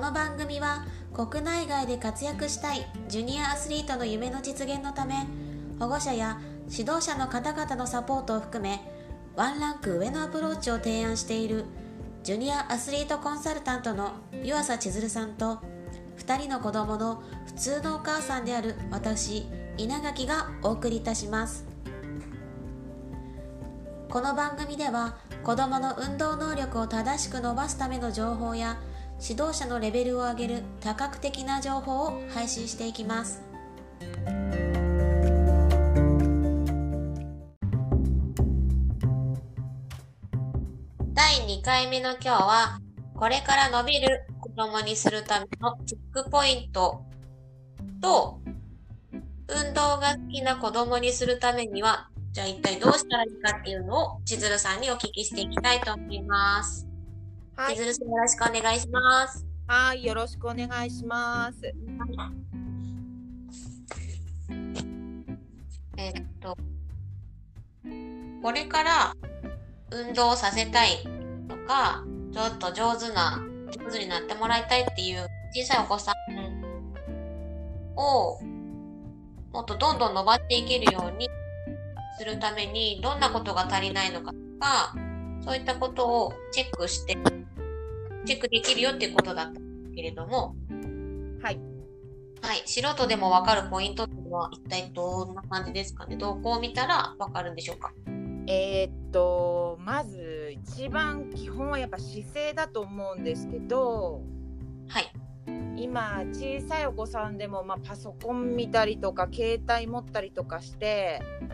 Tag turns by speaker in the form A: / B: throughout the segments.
A: この番組は国内外で活躍したいジュニアアスリートの夢の実現のため保護者や指導者の方々のサポートを含めワンランク上のアプローチを提案しているジュニアアスリートコンサルタントの湯浅千鶴さんと2人の子供の普通のお母さんである私稲垣がお送りいたします。この番組では子どもの運動能力を正しく伸ばすための情報や指導者のレベルを上げる多角的な情報を配信していきます第2回目の今日はこれから伸びる子供にするためのチェックポイントと運動が好きな子供にするためにはじゃあ一体どうしたらいいかっていうのを千鶴さんにお聞きしていきたいと思います。
B: はい
A: よろしくお願いします。
B: はい、よろしくお願いします。
A: えっと、これから運動させたいとか、ちょっと上手な、上手になってもらいたいっていう小さいお子さんをもっとどんどん伸ばしていけるようにするためにどんなことが足りないのかとか、そういったことをチェックして、チェックできるよっていうことだったんですけれども、
B: はい、
A: はい、素人でもわかるポイントっていうのは一体どんな感じですかね？どこを見たらわかるんでしょうか？
B: えーっと、まず一番基本はやっぱ姿勢だと思うんですけど、
A: はい。
B: 今小さいお子さんでもまあパソコン見たりとか携帯持ったりとかして、
A: うんう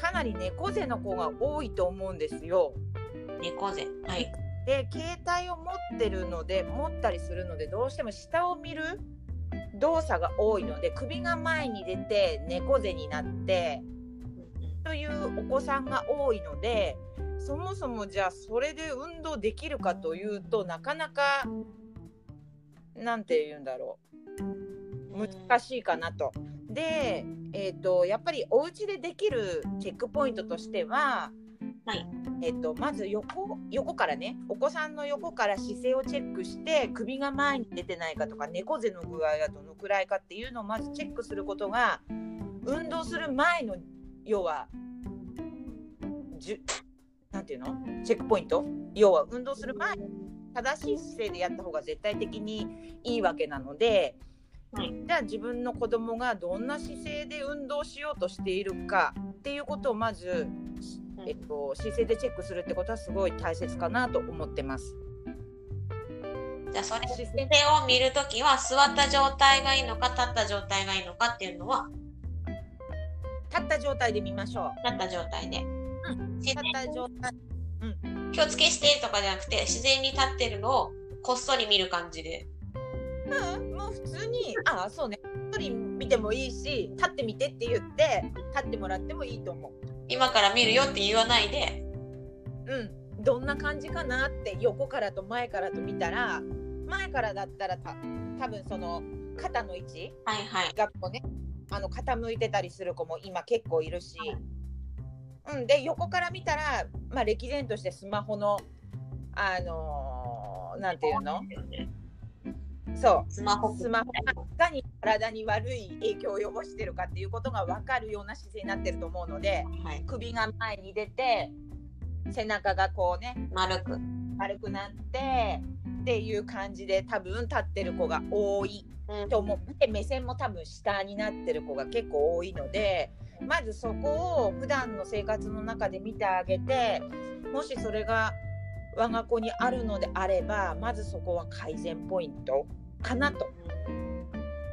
B: かなり猫背の子が多いと思うんですよ。
A: ん。猫背。はい。
B: で、携帯を持ってるので、持ったりするので、どうしても下を見る動作が多いので、首が前に出て猫背になって。というお子さんが多いのでそもそもじゃあそれで運動できるかというとなかなかなんて言うんだろう難しいかなと。で、えー、とやっぱりお家でできるチェックポイントとしては、
A: はい。
B: えー、とまず横横からねお子さんの横から姿勢をチェックして首が前に出てないかとか猫背の具合がどのくらいかっていうのをまずチェックすることが運動する前の要はじゅなんていうの？チェックポイント？要は運動する前に正しい姿勢でやった方が絶対的にいいわけなので、
A: はい。
B: じゃあ自分の子供がどんな姿勢で運動しようとしているかっていうことをまず、えっと、姿勢でチェックするってことはすごい大切かなと思ってます。
A: じゃあそれ、
B: 姿
A: 姿勢を見るときは座った状態がいいのか、立った状態がいいのかっていうのは、
B: 立った状態で見ましょ
A: 立った状態で。
B: う。
A: 自
B: 立った状態
A: 然気をつけしてとかじゃなくて、自然に立ってるのをこっそり見る感じで。
B: うん、もう普通に、ああ、そうね。一人見てもいいし、立ってみてって言って、立ってもらってもいいと思
A: 今から見るよって言わないで、
B: う。うん、どんな感じかなって、横からと前からと見たら、前からだったらた、多分その肩の位置？
A: はいはい。
B: がこうね、あの傾いてたりする子も今結構いるし。うん、で、横から見たら、まあ、歴然としてスマホの、あのーなんていうの？そう。
A: スマホ。
B: スマホがいかに体に悪い影響を及ぼしてるかっていうことが分かるような姿勢になってると思うので
A: はい。
B: 首が前に出て背中がこうね
A: 丸く。
B: 軽くなってっていう感じで多分立ってる子が多い
A: うん
B: と思って目線も多分下になってる子が結構多いのでまずそこを普段の生活の中で見てあげてもしそれが我が子にあるのであればまずそこは改善ポイントかなと。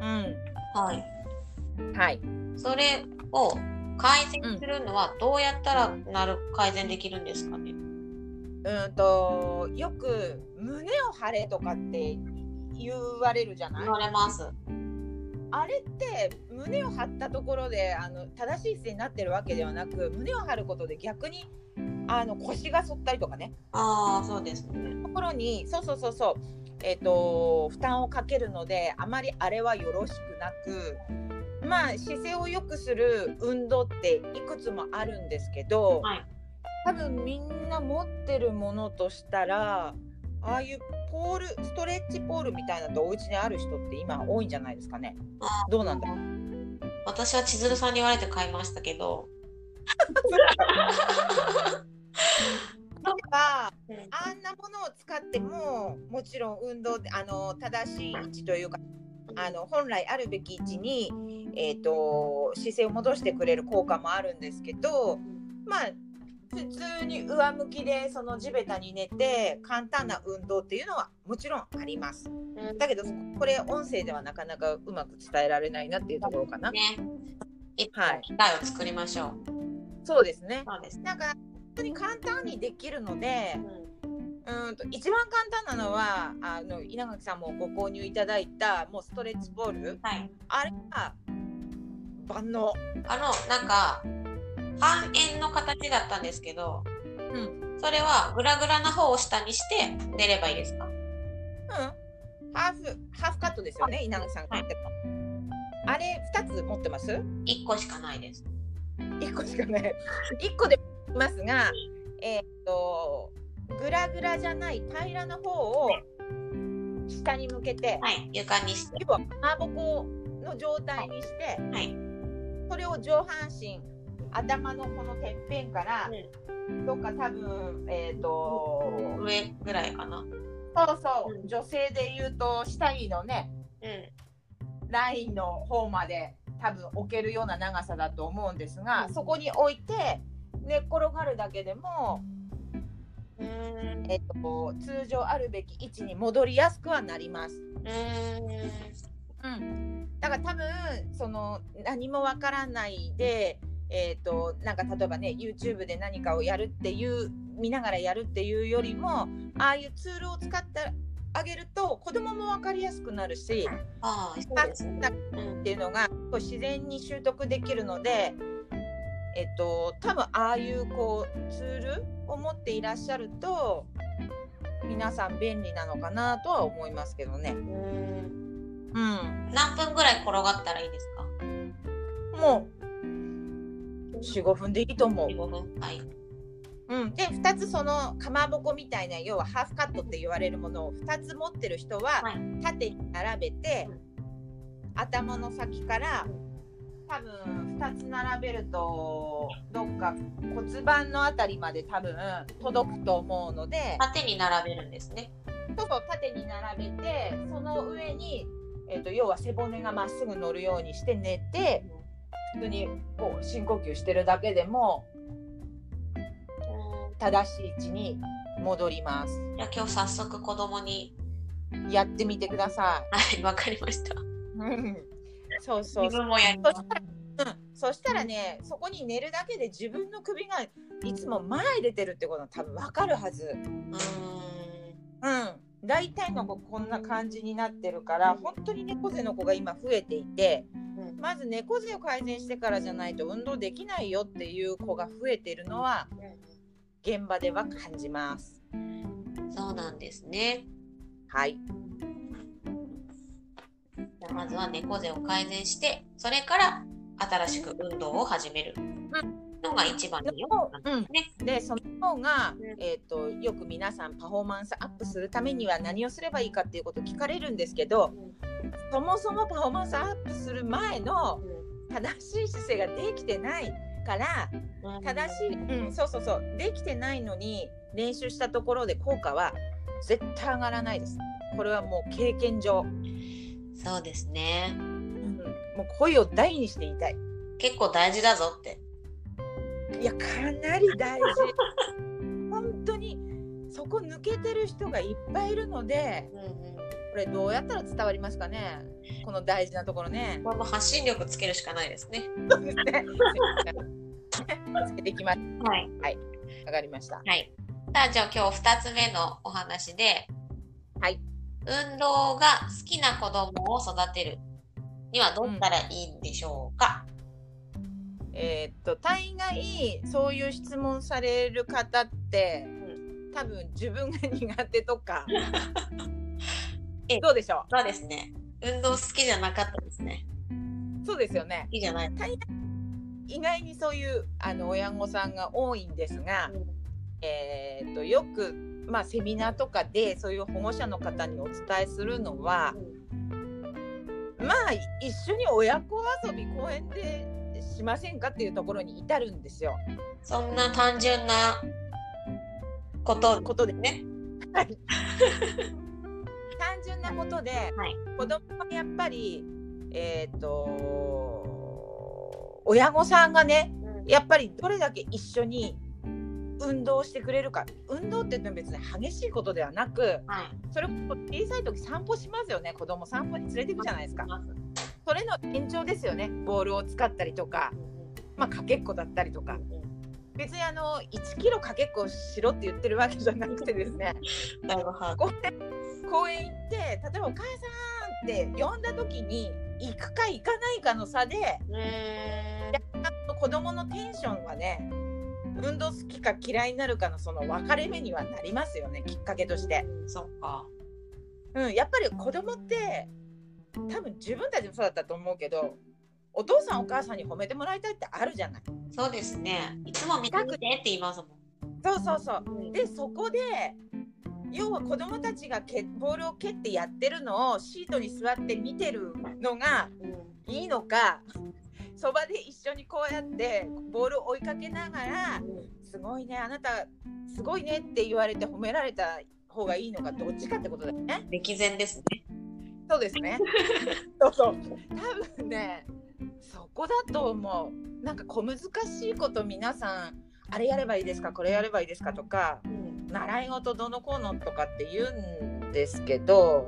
B: うん
A: はい。
B: はい、
A: それを改善するのはどうやったらなる改善できるんですかね？
B: うんとよく胸を張れとかって言われるじゃない？
A: 言われます。
B: あれって胸を張ったところであの正しい姿勢になってるわけではなく胸を張ることで逆にあの腰が反ったりとかね
A: ああ、そうですね。
B: ところにそうそうそうそうえっ、と負担をかけるのであまりあれはよろしくなくまあ姿勢を良くする運動っていくつもあるんですけど、
A: はい。
B: 多分みんな持ってるものとしたらああいうポールストレッチポールみたいなのとお家にある人って今多いんじゃないですかね。どうなんだろう。
A: 私は千鶴さんに言われて買いましたけど。
B: 例えば
A: うん
B: あんなものを使ってももちろん運動であの正しい位置というかあの本来あるべき位置に、えー、と姿勢を戻してくれる効果もあるんですけどまあ普通に上向きでその地べたに寝て簡単な運動っていうのはもちろんあります。
A: うん
B: だけどこれ音声ではなかなかうまく伝えられないなっていうところかな。
A: ね。一
B: はい
A: 本機会を作りましょう。
B: そうですね。
A: そうですね。
B: なんか本当に簡単にできるので、
A: うん
B: うんと一番簡単なのはあの稲垣さんもご購入いただいたもうストレッチボール
A: はい。
B: あれが万能。
A: あの、なんか、半円の形だったんですけど、
B: うん。
A: それはグラグラな方を下にして寝ればいいですか？
B: うん。ハーフハーフカットですよね稲垣さんが買ってるの。あれ二つ持ってます
A: ？?1 個しかないです。
B: 一個しかない。一個でいますが、えーっとグラグラじゃない平らな方を下に向けて、
A: はい。床にして。
B: 要はかまぼこの状態にして、
A: はい。
B: それを上半身頭のこのてっぺんから、どっか多分えーっと
A: 上ぐらいかな。
B: そうそう、
A: うん
B: 女性で言うと下着のね
A: うん。
B: ラインの方まで多分置けるような長さだと思うんですが、
A: うん
B: そこに置いて寝っ転がるだけでも、
A: うーん。
B: えっと、通常あるべき位置に戻りやすくはなります。
A: うーん。
B: うん、だから多分その何もわからないで、えっとなんか例えばね YouTube で何かをやるっていう見ながらやるっていうよりもああいうツールを使ってあげると子供も分かりやすくなるし。
A: ああ、そうですね。うん
B: っ。ていうのが自然に習得できるので、えっと、多分ああいうこうツールを持っていらっしゃると皆さん便利なのかなとは思いますけどね。
A: うーん
B: うん、
A: 何分ぐらい転がったらいいですか？
B: もう45分でいいと思う。
A: ?15 分。はい。
B: うん、で2つそのかまぼこみたいな要はハーフカットって言われるものを2つ持ってる人は
A: はい
B: 縦に並べて、
A: うん
B: 頭の先から多分2つ並べるとどっか骨盤のあたりまで多分届くと思うので
A: 縦に並べるんですね。
B: そうそう縦に並べてその上に、えー、と要は背骨がまっすぐ乗るようにして寝て普通にこう深呼吸してるだけでも
A: うん
B: 正しい位置に戻ります。
A: じゃあ今日早速子供に。
B: やってみてくださ
A: はい、わかりました。
B: そうそう。
A: 自分もやります。
B: うん、そしたらねそこに寝るだけで自分の首がいつも前出てるってことは多分わかるはず。
A: うーん。
B: うん。大体の子こんな感じになってるから本当に猫背の子が今増えていて
A: うん
B: まず猫背を改善してからじゃないと運動できないよっていう子が増えてるのは現場では感じます。
A: そうなんですね。
B: はい。
A: じゃあまずは猫背を改善して、それから新しく運動を始めるのが一番いいよ。
B: うん、
A: ね。
B: でその方が
A: うん、
B: えー、とよく皆さんパフォーマンスアップするためには何をすればいいかっていうこと聞かれるんですけどそもそもパフォーマンスアップする前の正しい姿勢ができてないから
A: うん
B: 正しい、うん、そうそうそうできてないのに練習したところで効果は絶対上がらないです。これはもう経験上、
A: そうですね。
B: うん、もう声を大にして言いたい。
A: 結構大事だぞって。
B: いやかなり大事。本当にそこ抜けてる人がいっぱいいるので
A: うんうん。
B: これどうやったら伝わりますかね？この大事なところね。
A: これも発信力つけるしかないですね。
B: そうですね。つけていきます。
A: はい。
B: わかりました。
A: はい。さあ、じゃあ今日2つ目のお話で、
B: はい。
A: 運動が好きな子供を育てる。にはどうしたらいいんでしょうか、
B: えーっと大概そういう質問される方って、多分自分が苦手とか。
A: え
B: どうでしょ
A: そうですね。運動好きじゃなかったですね。
B: うそうですよね。
A: 好きじゃない。
B: 意外にそういうあの親御さんが多いんですが、えーっとよくまあ、セミナーとかでそういう保護者の方にお伝えするのはまあ一緒に親子遊び公園でしませんかっていうところに至るんですよ。
A: そんな単純なこと
B: ことで
A: ね。
B: はい単純なことで、
A: はい
B: 子供はやっぱりえっ、と親御さんがねやっぱりどれだけ一緒に運動してくれるか。運動って言っても別に激しいことではなく
A: はい。
B: それこそ小さい時散歩しますよね。子供散歩に連れていくじゃないですか。それの延長ですよね。ボールを使ったりとか、まあ、かけっこだったりとか。別にあの1キロかけっこしろって言ってるわけじゃなくてですね。
A: だいぶ把握。
B: 公園行って例えば「お母さん」って呼んだ時に行くか行かないかの差で
A: うー。ん。
B: 子供のテンションはね運動好きか嫌いになるかのその分かれ目にはなりますよねきっかけとして。
A: そっか。
B: うん、やっぱり子供って多分自分たちもそうだったと思うけどお父さんお母さんに褒めてもらいたいってあるじゃない。
A: そうですね。いつも見てみてって言いますも
B: そうそうそう。
A: ん。
B: でそこで要は子供たちがけボールを蹴ってやってるのをシートに座って見てるのが
A: うん
B: いいのかそばで一緒にこうやってボールを追いかけながら「すごいねあなたすごいね」って言われて褒められた方がいいのかどっちかってことだよね。
A: 歴然ですね。
B: そうですね。そうそう。多分ね、そこだと思う。なんか小難しいこと皆さん、あれやればいいですか、これやればいいですかとか、
A: うん。
B: 習い事どのこうのとかって言うんですけど、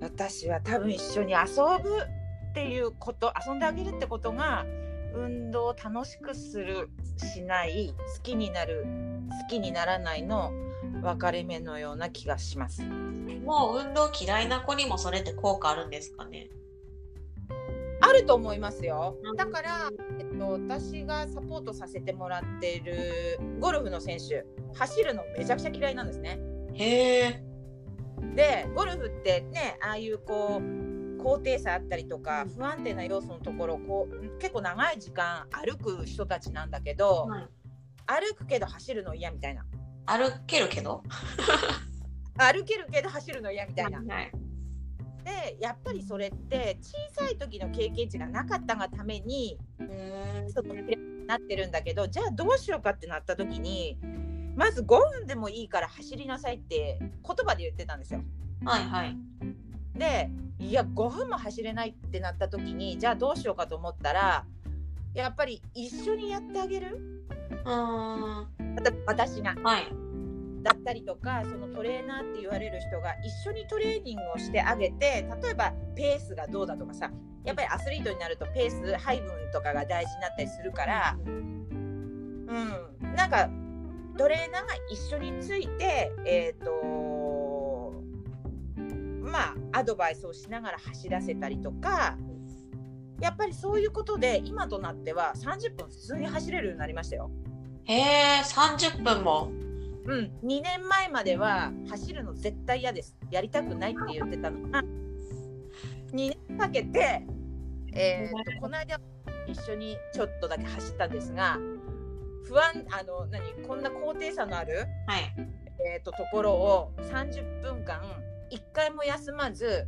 B: 私は多分一緒に遊ぶっていうこと、遊んであげるってことが、運動を楽しくする、しない、好きになる、好きにならないの分かれ目のような気がします。
A: もう運動嫌いな子にもそれって効果あるんですかね？
B: あると思いますよ
A: うん。
B: だから、えっと、私がサポートさせてもらっているゴルフの選手、走るのめちゃくちゃ嫌いなんですね。
A: へえ。
B: で、ゴルフってね、ああいうこう、高低差あったりとか、不安定な要素のところをこう結構長い時間歩く人たちなんだけど、
A: はい
B: 歩くけど走るの嫌みたいな。
A: 歩けるけど？
B: 歩けるけど走るの嫌みたいな。
A: はい。
B: で、やっぱりそれって小さい時の経験値がなかったがために。そのなってるんだけどじゃあどうしようかってなった時にまず5分でもいいから走りなさいって言葉で言ってたんですよ。
A: はいはい。
B: でいや5分も走れないってなった時にじゃあどうしようかと思ったらやっぱり一緒にやってあげる？
A: うーん。
B: 例えば私が
A: はい。
B: だったりとかそのトレーナーって言われる人が一緒にトレーニングをしてあげて例えばペースがどうだとかさやっぱりアスリートになるとペース配分とかが大事になったりするから。うん、なんかトレーナーが一緒について、えーとまあ、アドバイスをしながら走らせたりとかやっぱりそういうことで今となっては30分普通に走れるようになりましたよ。
A: へえ、30分も。
B: うん、2年前までは走るの絶対嫌ですやりたくないって言ってたのが2年かけて、えーとこの間一緒にちょっとだけ走ったんですが不安あの何こんな高低差のある、
A: はい。
B: えー、とところを30分間1回も休まず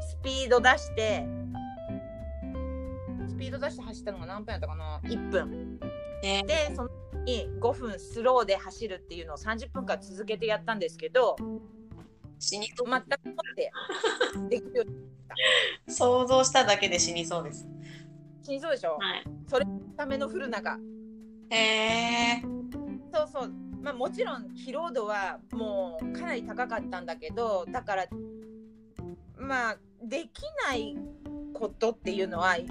B: スピード出してスピード出して走ったのが何分やったかな？1分
A: ね、
B: でそのに5分スローで走るっていうのを30分間続けてやったんですけど
A: 死にそう。
B: 全くもってできるように
A: 想像しただけで死にそうです。
B: 死にそうでしょ、
A: はい。
B: ための降る中
A: へえ。
B: まあもちろん疲労度はもうかなり高かったんだけどだからまあできないことっていうのは経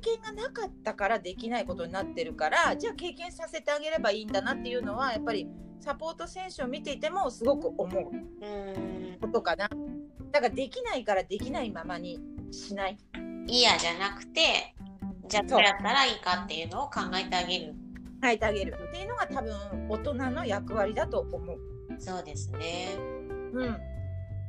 B: 験がなかったからできないことになってるからじゃあ経験させてあげればいいんだなっていうのはやっぱりサポート選手を見ていてもすごく思う。ことかなだからできないからできないままにしない
A: 嫌じゃなくて、じゃあどうやったらいいかっていうのを考えてあげる。
B: 変えてあげる。っていうのが多分大人の役割だと思う。
A: そうですね。
B: う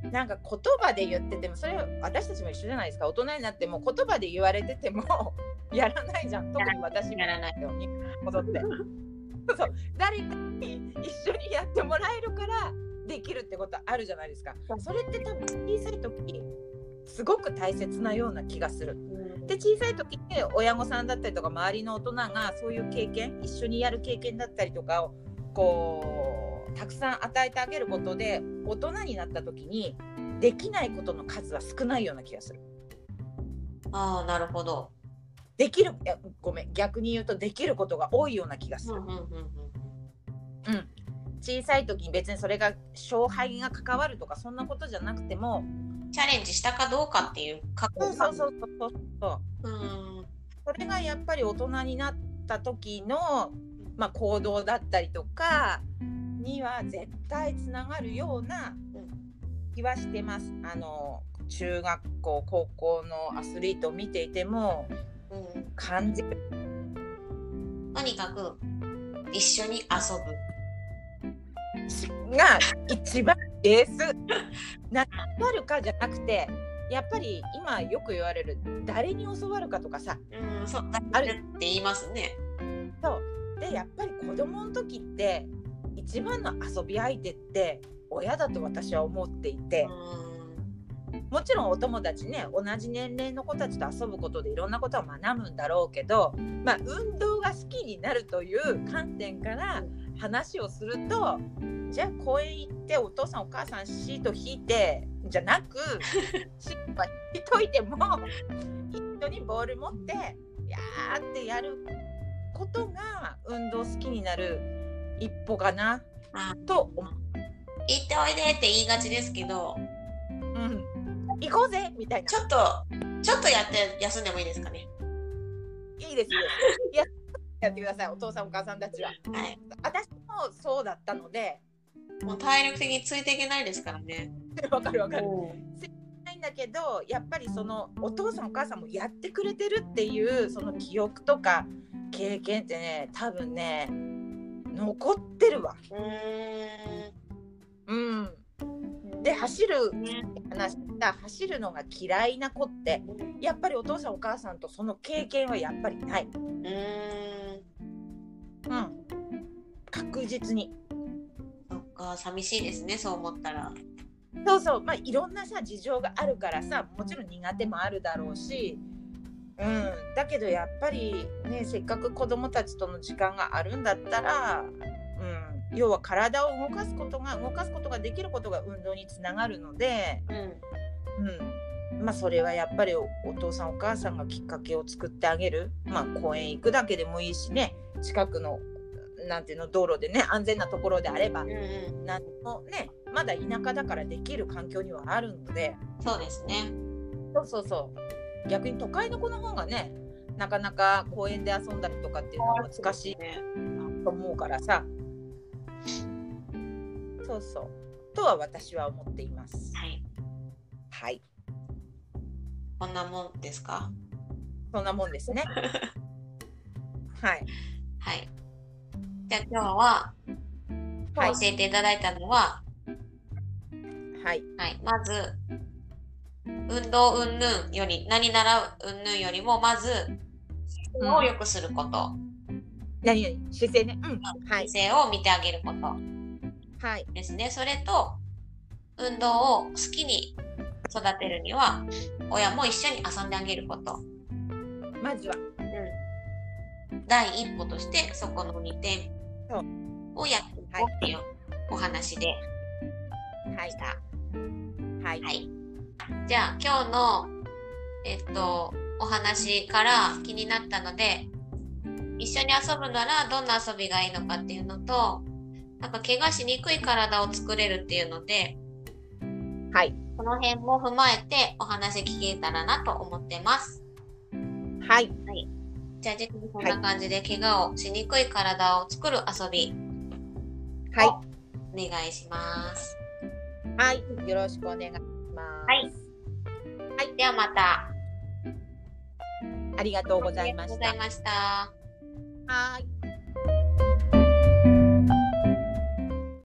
B: ん。なんか言葉で言っててもそれは私たちも一緒じゃないですか。大人になっても言葉で言われてても やらないじゃん。特に私も。
A: やらない。
B: よに戻って。そう。誰かに一緒にやってもらえるからできるってことあるじゃないですか。
A: そ
B: れって多分小さい時すごく大切なような気がする
A: うん
B: で小さい時って親御さんだったりとか周りの大人がそういう経験一緒にやる経験だったりとかをこうたくさん与えてあげることで大人になった時にできないことの数は少ないような気がする。
A: ああなるほど。
B: できるいやごめん逆に言うとできることが多いような気がする。
A: うん、
B: 小さい時に別にそれが勝敗が関わるとかそんなことじゃなくても
A: チャレンジしたかどうかっていう過去
B: そうそうそうそうそう。
A: うん。
B: それがやっぱり大人になった時の、まあ、行動だったりとかには絶対つながるような気はしてます。あの中学校高校のアスリートを見ていても
A: うん、
B: 感じる
A: とにかく一緒に遊ぶ。
B: が一番ベース。何教わるかじゃなくてやっぱり今よく言われる誰に教わるかとかさ
A: うん、そうだ
B: ある
A: って言いますね。
B: そうでやっぱり子供の時って一番の遊び相手って親だと私は思っていてもちろんお友達ね同じ年齢の子たちと遊ぶことでいろんなことを学ぶんだろうけど、まあ、運動が好きになるという観点から話をするとじゃあ公園行ってお父さんお母さんシート引いてじゃなくシートは引いといても一緒にボール持ってやーってやることが運動好きになる一歩かな
A: あ
B: と思う。
A: 行っておいでって言いがちですけど、
B: うん、行こうぜみたいな
A: ちょっと、ちょっとやって休んでもいいですかね。
B: いいですいいですややってくださいお父さんお母さんたちは
A: はい。
B: 私もそうだったので
A: もう体力的についていけないですからね。
B: わかるわかる
A: う
B: ないんだけどやっぱりそのお父さんお母さんもやってくれてるっていうその記憶とか経験ってね多分ね残ってるわ。
A: ー
B: うん、
A: ん。
B: で走る
A: ね
B: 話した走るのが嫌いな子ってやっぱりお父さんお母さんとその経験はやっぱりない。
A: うーん。
B: うん、確実に。
A: そっか、寂しいですね、そう思ったら。
B: そうそう。まあいろんなさ事情があるからさもちろん苦手もあるだろうし、うん、だけどやっぱりねせっかく子供たちとの時間があるんだったら、うん、要は体を動かすことが動かすことができることが運動につながるので、
A: うん。
B: うんまあ、それはやっぱりおお父さんお母さんがきっかけを作ってあげる、まあ、公園行くだけでもいいしね。近くのなんていうの道路でね安全なところであれば。
A: うんうん。
B: 何もねまだ田舎だからできる環境にはあるので。
A: そうですね。
B: そうそうそう。逆に都会の子の方がねなかなか公園で遊んだりとかっていうのは難しい
A: ね。
B: と思うからさ。そうそう。とは私は思っています。
A: はい。
B: はい
A: こんなもんですか？
B: そんなもんですね。はい。
A: はい。じゃあ今日は、
B: はい。
A: 教えていただいたのは、
B: はい。
A: はい、まず、運動云々より、何習う云々よりも、まず、
B: うん。
A: を良くすること、
B: 何々？姿勢ね。うん。はい。
A: 姿勢を見てあげること。
B: はい。
A: ですね。それと、運動を好きに育てるには、親も一緒に遊んであげること。
B: まずは
A: うん。第一歩として、そこの2点をやっていこうっていうお話で
B: はい
A: した。
B: はい
A: はい。じゃあ今日の、えっと、お話から気になったので、一緒に遊ぶならどんな遊びがいいのかっていうのと、なんか怪我しにくい体を作れるっていうので、
B: はい
A: この辺も踏まえてお話聞けたらなと思ってます。
B: はい
A: じゃあ、ぜひこんな感じで怪我をしにくい体を作る遊び、
B: はい
A: お願いします。
B: はいよろしくお願いします
A: はいはい。ではまた。
B: ありがとうございま
A: ありがとう
B: した
A: ございました。
B: はい